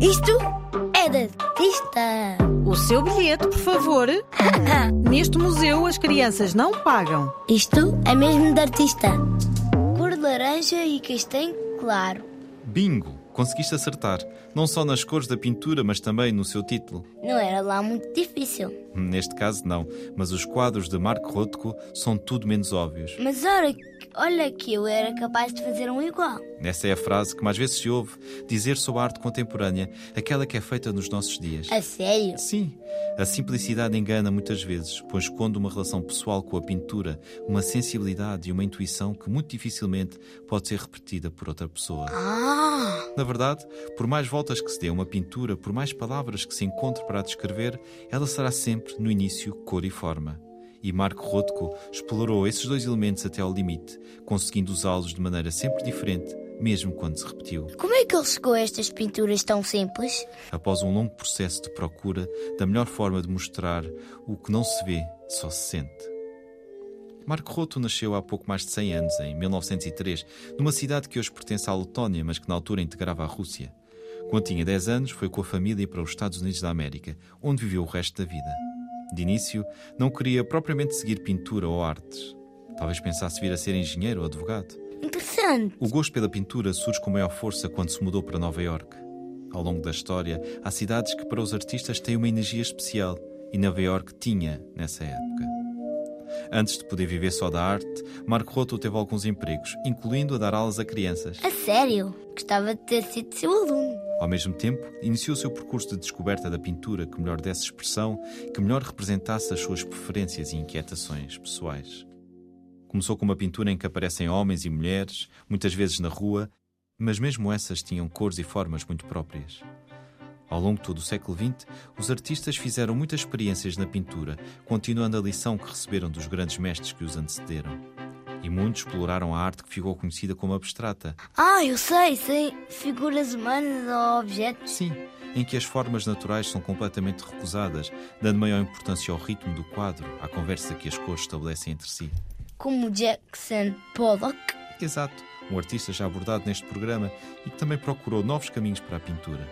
Isto é de artista. O seu bilhete, por favor. Neste museu as crianças não pagam. Isto é mesmo de artista. Cor de laranja e castanho claro. Bingo! Conseguiste acertar, não só nas cores da pintura, mas também no seu título. Não era lá muito difícil. Neste caso, não, mas os quadros de Mark Rothko são tudo menos óbvios. Mas olha, olha que eu era capaz de fazer um igual. Essa é a frase que mais vezes se ouve dizer sobre a arte contemporânea, aquela que é feita nos nossos dias. A sério? Sim, a simplicidade engana muitas vezes, pois esconde uma relação pessoal com a pintura, uma sensibilidade e uma intuição que muito dificilmente pode ser repetida por outra pessoa. Ah! Na verdade, por mais voltas que se dê a uma pintura, por mais palavras que se encontre para a descrever, ela será sempre, no início, cor e forma. E Marco Rothko explorou esses dois elementos até ao limite, conseguindo usá-los de maneira sempre diferente, mesmo quando se repetiu. Como é que ele chegou a estas pinturas tão simples? Após um longo processo de procura da melhor forma de mostrar o que não se vê, só se sente. Marco Roto nasceu há pouco mais de 100 anos, em 1903, numa cidade que hoje pertence à Letónia, mas que na altura integrava a Rússia. Quando tinha 10 anos, foi com a família para os Estados Unidos da América, onde viveu o resto da vida. De início, não queria propriamente seguir pintura ou artes. Talvez pensasse vir a ser engenheiro ou advogado. Interessante. O gosto pela pintura surge com maior força quando se mudou para Nova York. Ao longo da história, há cidades que para os artistas têm uma energia especial e Nova York tinha nessa época. Antes de poder viver só da arte, Marco Roto teve alguns empregos, incluindo a dar aulas a crianças. A sério? Gostava de ter sido seu aluno. Ao mesmo tempo, iniciou o seu percurso de descoberta da pintura que melhor desse expressão, que melhor representasse as suas preferências e inquietações pessoais. Começou com uma pintura em que aparecem homens e mulheres, muitas vezes na rua, mas mesmo essas tinham cores e formas muito próprias. Ao longo de todo o século XX, os artistas fizeram muitas experiências na pintura, continuando a lição que receberam dos grandes mestres que os antecederam. E muitos exploraram a arte que ficou conhecida como abstrata. Ah, eu sei, sei. Figuras humanas ou objetos. Sim, em que as formas naturais são completamente recusadas, dando maior importância ao ritmo do quadro, à conversa que as cores estabelecem entre si. Como Jackson Pollock. Exato, um artista já abordado neste programa e que também procurou novos caminhos para a pintura.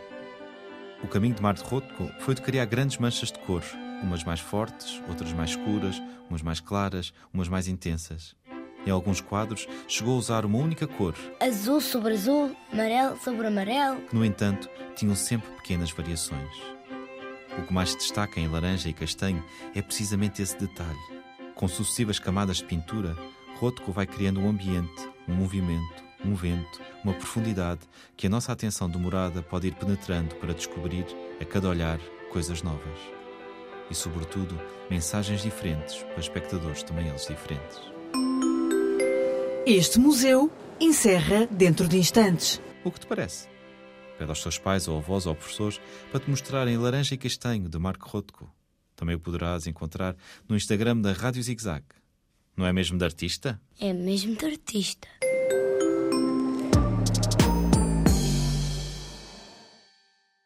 O caminho de Marte Rothko foi de criar grandes manchas de cor, umas mais fortes, outras mais escuras, umas mais claras, umas mais intensas. Em alguns quadros, chegou a usar uma única cor. Azul sobre azul, amarelo sobre amarelo. Que, no entanto, tinham sempre pequenas variações. O que mais se destaca em laranja e castanho é precisamente esse detalhe. Com sucessivas camadas de pintura, Rothko vai criando um ambiente, um movimento, um vento, uma profundidade que a nossa atenção demorada pode ir penetrando para descobrir, a cada olhar, coisas novas. E, sobretudo, mensagens diferentes para espectadores também eles diferentes. Este museu encerra dentro de instantes. O que te parece? Pede aos teus pais ou avós ou professores para te mostrarem Laranja e Castanho, de Marco Rothko. Também o poderás encontrar no Instagram da Rádio Zigzag. Não é mesmo de artista? É mesmo de artista.